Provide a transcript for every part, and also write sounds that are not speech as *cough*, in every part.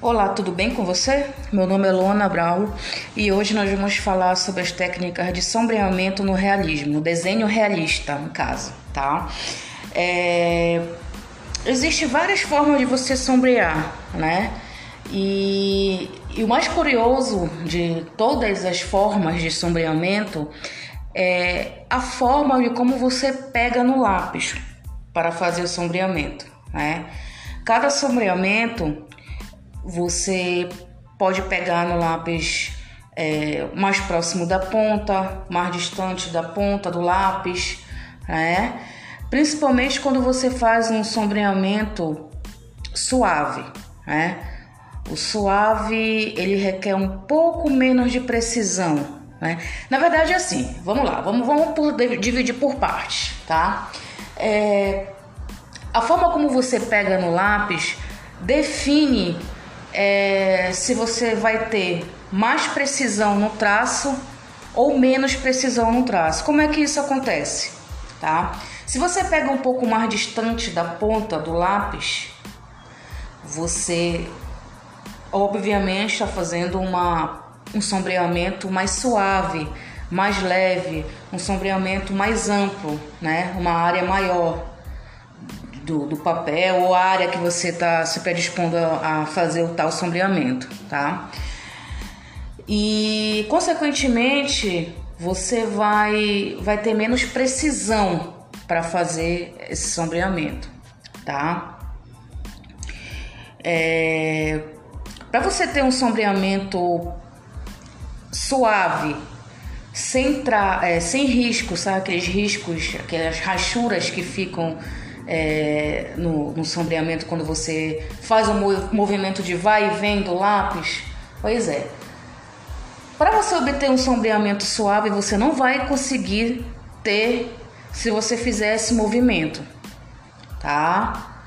Olá, tudo bem com você? Meu nome é Luana Brau e hoje nós vamos falar sobre as técnicas de sombreamento no realismo, no desenho realista, no caso, tá? É... Existem várias formas de você sombrear, né? E, e o mais curioso de todas as formas de sombreamento é a forma de como você pega no lápis para fazer o sombreamento, né? Cada sombreamento você pode pegar no lápis é, mais próximo da ponta, mais distante da ponta do lápis, né? Principalmente quando você faz um sombreamento suave, né? O suave ele requer um pouco menos de precisão, né? Na verdade é assim, vamos lá, vamos, vamos por, dividir por partes, tá? É, a forma como você pega no lápis define é, se você vai ter mais precisão no traço ou menos precisão no traço. Como é que isso acontece? Tá? Se você pega um pouco mais distante da ponta do lápis, você obviamente está fazendo uma, um sombreamento mais suave, mais leve, um sombreamento mais amplo, né? uma área maior do, do papel ou a área que você está se predispondo a, a fazer o tal sombreamento, tá? E consequentemente você vai, vai ter menos precisão para fazer esse sombreamento, tá? É, para você ter um sombreamento suave, sem, tra, é, sem risco, sabe? Aqueles riscos, aquelas rachuras que ficam é, no, no, sombreamento quando você faz o um movimento de vai e vem do lápis? Pois é. Para você obter um sombreamento suave, você não vai conseguir ter se você fizer esse movimento, tá?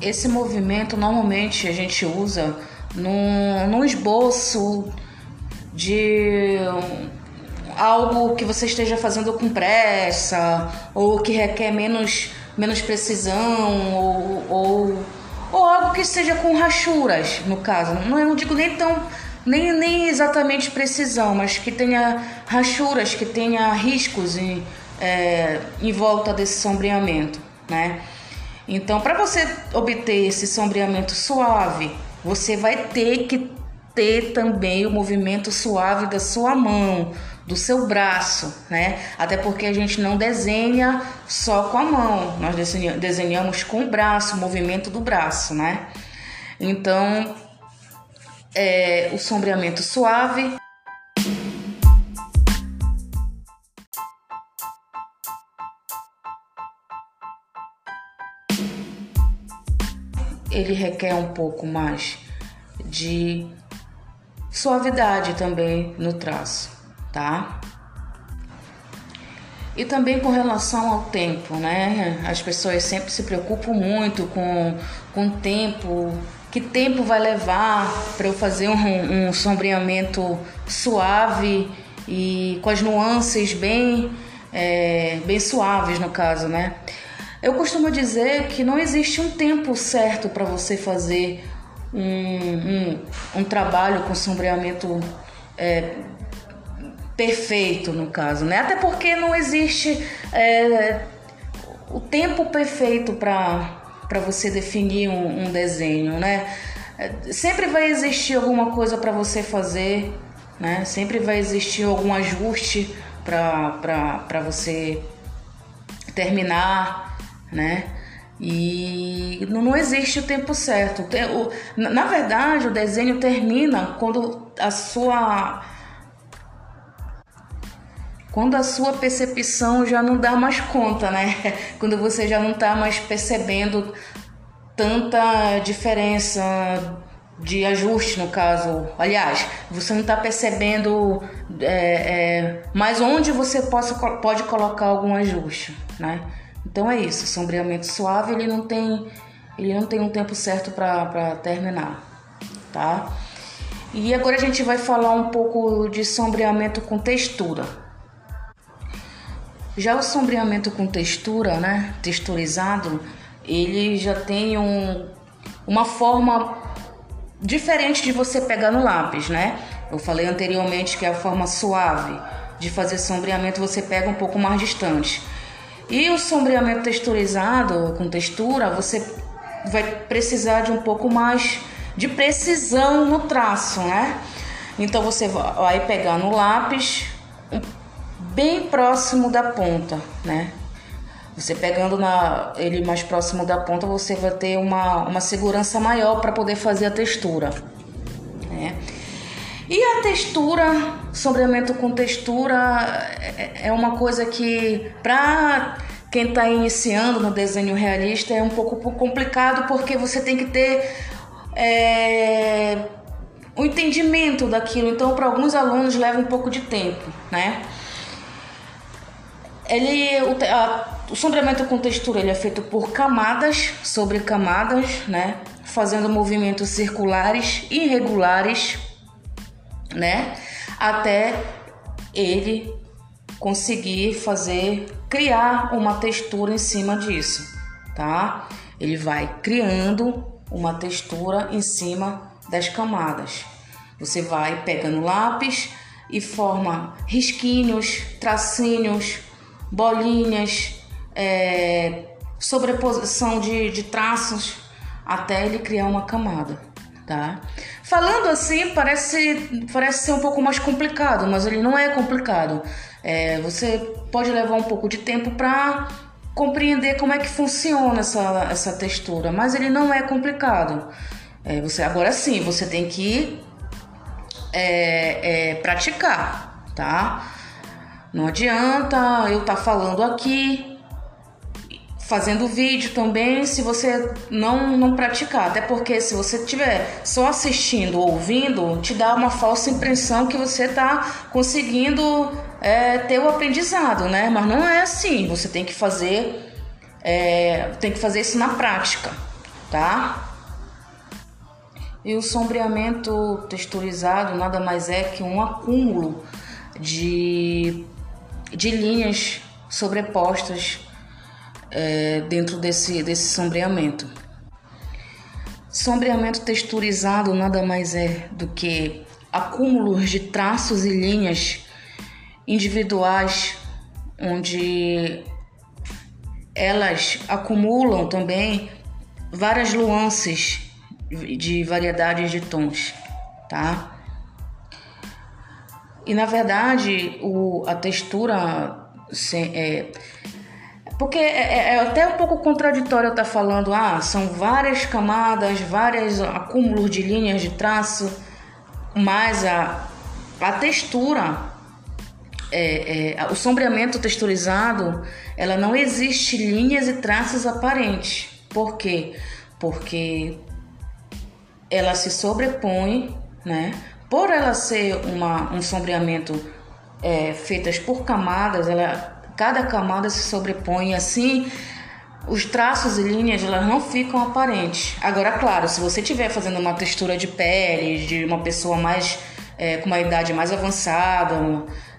Esse movimento normalmente a gente usa num, num esboço de algo que você esteja fazendo com pressa ou que requer menos, menos precisão ou, ou, ou algo que seja com rachuras, no caso. Não, eu não digo nem tão nem, nem exatamente precisão, mas que tenha rachuras, que tenha riscos em, é, em volta desse sombreamento, né? Então, para você obter esse sombreamento suave, você vai ter que ter também o movimento suave da sua mão, do seu braço, né? Até porque a gente não desenha só com a mão, nós desenhamos com o braço, o movimento do braço, né? Então, é, o sombreamento suave. Ele requer um pouco mais de suavidade também no traço tá? E também com relação ao tempo, né? As pessoas sempre se preocupam muito com, com o tempo, que tempo vai levar para eu fazer um, um sombreamento suave e com as nuances bem, é, bem suaves no caso, né? Eu costumo dizer que não existe um tempo certo para você fazer um, um, um, trabalho com sombreamento é, perfeito no caso, né? Até porque não existe é, o tempo perfeito para você definir um, um, desenho, né? É, sempre vai existir alguma coisa para você fazer, né? Sempre vai existir algum ajuste para você terminar, né? E não existe o tempo certo. Na verdade, o desenho termina quando a sua quando a sua percepção já não dá mais conta, né? *laughs* Quando você já não está mais percebendo tanta diferença de ajuste, no caso. Aliás, você não está percebendo é, é, mais onde você possa, pode colocar algum ajuste, né? Então é isso. Sombreamento suave ele não tem, ele não tem um tempo certo para terminar, tá? E agora a gente vai falar um pouco de sombreamento com textura. Já o sombreamento com textura, né, texturizado, ele já tem um, uma forma diferente de você pegar no lápis, né? Eu falei anteriormente que é a forma suave de fazer sombreamento, você pega um pouco mais distante. E o sombreamento texturizado, com textura, você vai precisar de um pouco mais de precisão no traço, né? Então você vai pegar no lápis bem próximo da ponta, né? Você pegando na, ele mais próximo da ponta, você vai ter uma, uma segurança maior para poder fazer a textura. Né? E a textura, sombreamento com textura, é, é uma coisa que, para quem está iniciando no desenho realista, é um pouco complicado porque você tem que ter é, o entendimento daquilo. Então, para alguns alunos, leva um pouco de tempo, né? Ele, o, a, o sombreamento com textura ele é feito por camadas sobre camadas, né? Fazendo movimentos circulares irregulares, né? Até ele conseguir fazer, criar uma textura em cima disso, tá? Ele vai criando uma textura em cima das camadas. Você vai pegando lápis e forma risquinhos, tracinhos, bolinhas, é, sobreposição de, de traços até ele criar uma camada, tá? Falando assim parece, parece ser um pouco mais complicado, mas ele não é complicado. É, você pode levar um pouco de tempo para compreender como é que funciona essa, essa textura, mas ele não é complicado. É, você agora sim, você tem que é, é, praticar, tá? Não adianta eu estar tá falando aqui, fazendo vídeo também, se você não, não praticar. Até porque se você estiver só assistindo ou ouvindo, te dá uma falsa impressão que você está conseguindo é, ter o aprendizado, né? Mas não é assim. Você tem que fazer, é, tem que fazer isso na prática, tá? E o sombreamento texturizado nada mais é que um acúmulo de de linhas sobrepostas é, dentro desse, desse sombreamento. Sombreamento texturizado nada mais é do que acúmulos de traços e linhas individuais, onde elas acumulam também várias nuances de variedades de tons, tá? E na verdade, o, a textura. É, porque é, é, é, até um pouco contraditório eu estar falando, ah, são várias camadas, vários acúmulos de linhas de traço, mas a, a textura, é, é, o sombreamento texturizado, ela não existe linhas e traços aparentes. Por quê? Porque ela se sobrepõe, né? Por ela ser uma, um sombreamento é, feitas por camadas, ela, cada camada se sobrepõe assim os traços e linhas elas não ficam aparentes. Agora, claro, se você estiver fazendo uma textura de pele de uma pessoa mais é, com uma idade mais avançada,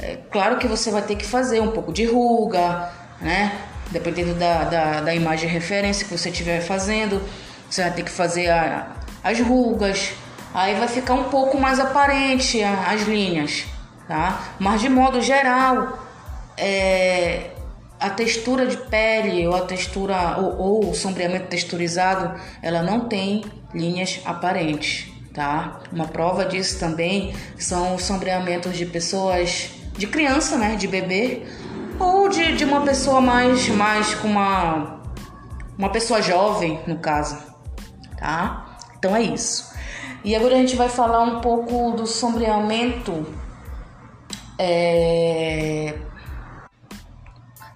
é, claro que você vai ter que fazer um pouco de ruga, né? Dependendo da, da, da imagem de referência que você estiver fazendo, você vai ter que fazer a, as rugas, aí vai ficar um pouco mais aparente as linhas, tá? Mas de modo geral, é, a textura de pele ou a textura ou, ou o sombreamento texturizado, ela não tem linhas aparentes, tá? Uma prova disso também são os sombreamentos de pessoas de criança, né, de bebê, ou de, de uma pessoa mais mais com uma uma pessoa jovem, no caso, tá? Então é isso. E agora a gente vai falar um pouco do sombreamento. É...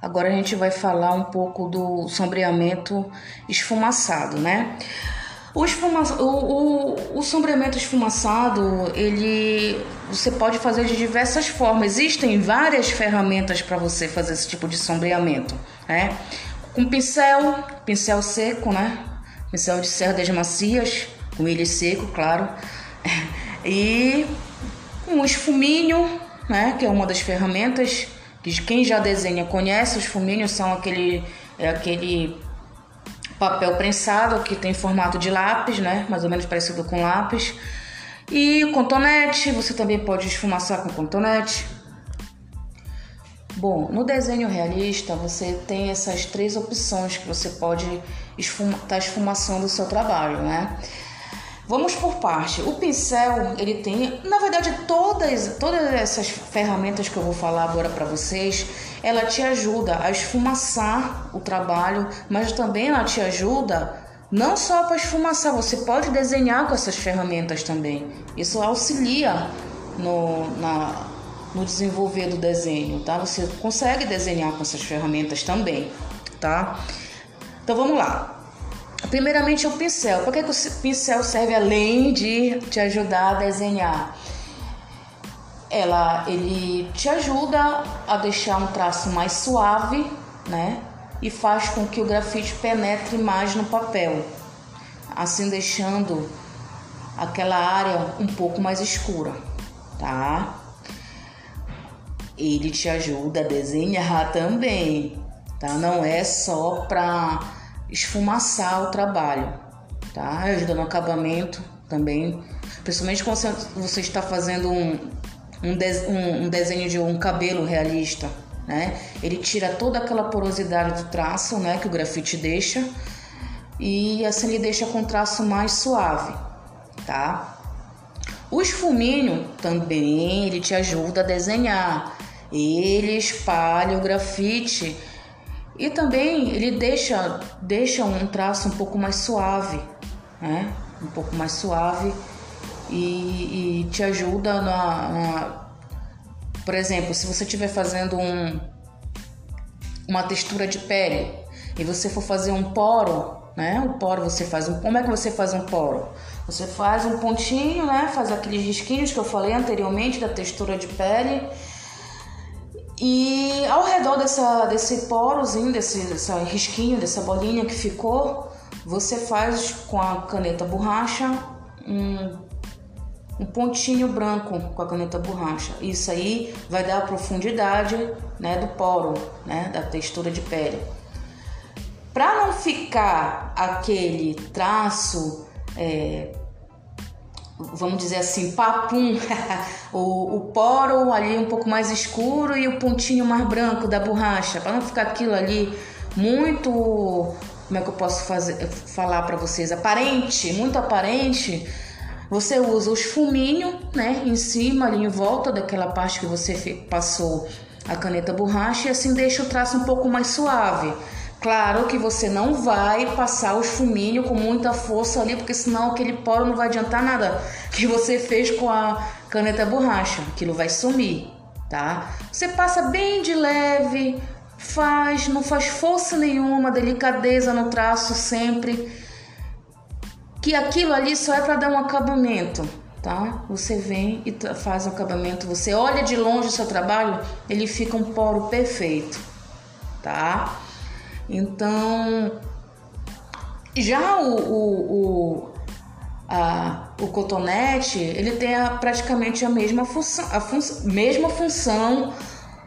Agora a gente vai falar um pouco do sombreamento esfumaçado, né? O, esfuma... o, o, o sombreamento esfumaçado, ele você pode fazer de diversas formas. Existem várias ferramentas para você fazer esse tipo de sombreamento, né? Com pincel, pincel seco, né? Pincel de cerdas macias, com ele seco, claro, *laughs* e um esfuminho, né, que é uma das ferramentas que quem já desenha conhece. Os fuminhos são aquele, é aquele papel prensado que tem formato de lápis, né? Mais ou menos parecido com lápis. E contonete, você também pode esfumaçar com contonete. Bom, no desenho realista você tem essas três opções que você pode estar tá esfumaçando o seu trabalho, né? Vamos por parte. O pincel, ele tem, na verdade, todas, todas essas ferramentas que eu vou falar agora para vocês, ela te ajuda a esfumaçar o trabalho, mas também ela te ajuda não só para esfumaçar, você pode desenhar com essas ferramentas também. Isso auxilia no, na, no desenvolver do desenho, tá? Você consegue desenhar com essas ferramentas também, tá? Então vamos lá. Primeiramente o pincel. Para que, que o pincel serve além de te ajudar a desenhar? Ela, ele te ajuda a deixar um traço mais suave, né? E faz com que o grafite penetre mais no papel, assim deixando aquela área um pouco mais escura, tá? Ele te ajuda a desenhar também, tá? Não é só para esfumaçar o trabalho, tá? Ajuda no acabamento também, principalmente quando você está fazendo um, um, de, um, um desenho de um cabelo realista, né? Ele tira toda aquela porosidade do traço, né, que o grafite deixa, e assim ele deixa com traço mais suave, tá? O esfuminho também ele te ajuda a desenhar. Ele espalha o grafite e também ele deixa, deixa um traço um pouco mais suave, né? Um pouco mais suave e, e te ajuda na, na, Por exemplo, se você estiver fazendo um, uma textura de pele e você for fazer um poro, né? O poro você faz um. Como é que você faz um poro? Você faz um pontinho, né? Faz aqueles risquinhos que eu falei anteriormente da textura de pele e ao redor dessa, desse porozinho, desse, desse risquinho, dessa bolinha que ficou, você faz com a caneta borracha um, um pontinho branco com a caneta borracha. Isso aí vai dar a profundidade né, do poro, né, da textura de pele. Para não ficar aquele traço é, vamos dizer assim, papum, *laughs* o, o poro ali um pouco mais escuro e o pontinho mais branco da borracha, para não ficar aquilo ali muito, como é que eu posso fazer, falar para vocês, aparente, muito aparente. Você usa os fuminhos, né, em cima, ali em volta daquela parte que você passou a caneta borracha e assim deixa o traço um pouco mais suave. Claro que você não vai passar o esfuminho com muita força ali, porque senão aquele poro não vai adiantar nada que você fez com a caneta borracha, aquilo vai sumir, tá? Você passa bem de leve, faz, não faz força nenhuma, delicadeza no traço sempre, que aquilo ali só é para dar um acabamento, tá? Você vem e faz o acabamento, você olha de longe o seu trabalho, ele fica um poro perfeito, tá? Então, já o, o, o, a, o cotonete, ele tem a, praticamente a mesma função, a fun, mesma função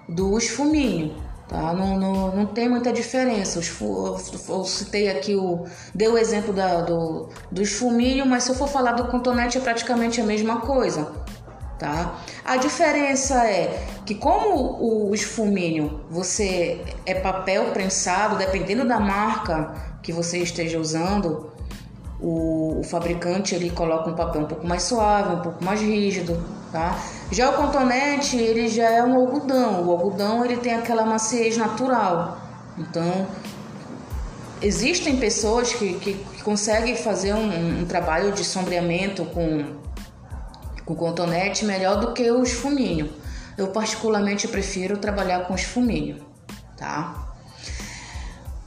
do esfuminho, tá? Não, não, não tem muita diferença. Os, eu, eu citei aqui o deu o exemplo da, do, do esfuminho, mas se eu for falar do cotonete é praticamente a mesma coisa, tá? A diferença é que como o esfumínio você é papel prensado, dependendo da marca que você esteja usando, o, o, fabricante ele coloca um papel um pouco mais suave, um pouco mais rígido, tá? Já o contonete ele já é um algodão. O algodão ele tem aquela maciez natural. Então existem pessoas que, que, que conseguem fazer um, um trabalho de sombreamento com com cotonete melhor do que os fuminho. Eu particularmente prefiro trabalhar com os fuminho, tá?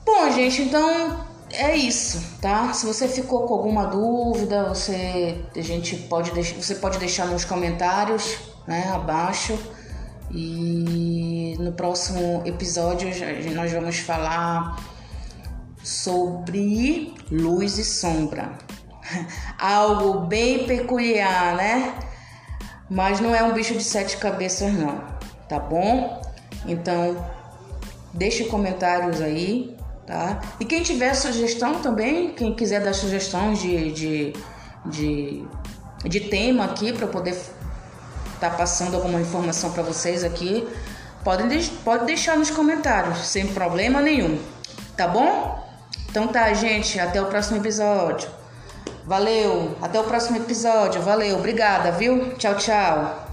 Bom, gente, então é isso, tá? Se você ficou com alguma dúvida, você a gente pode você pode deixar nos comentários, né, abaixo. E no próximo episódio nós vamos falar sobre luz e sombra. *laughs* Algo bem peculiar, né? Mas não é um bicho de sete cabeças, não, tá bom? Então, deixe comentários aí, tá? E quem tiver sugestão também, quem quiser dar sugestões de, de, de, de tema aqui para poder estar tá passando alguma informação para vocês aqui, pode, pode deixar nos comentários, sem problema nenhum, tá bom? Então tá, gente, até o próximo episódio. Valeu, até o próximo episódio. Valeu, obrigada, viu? Tchau, tchau.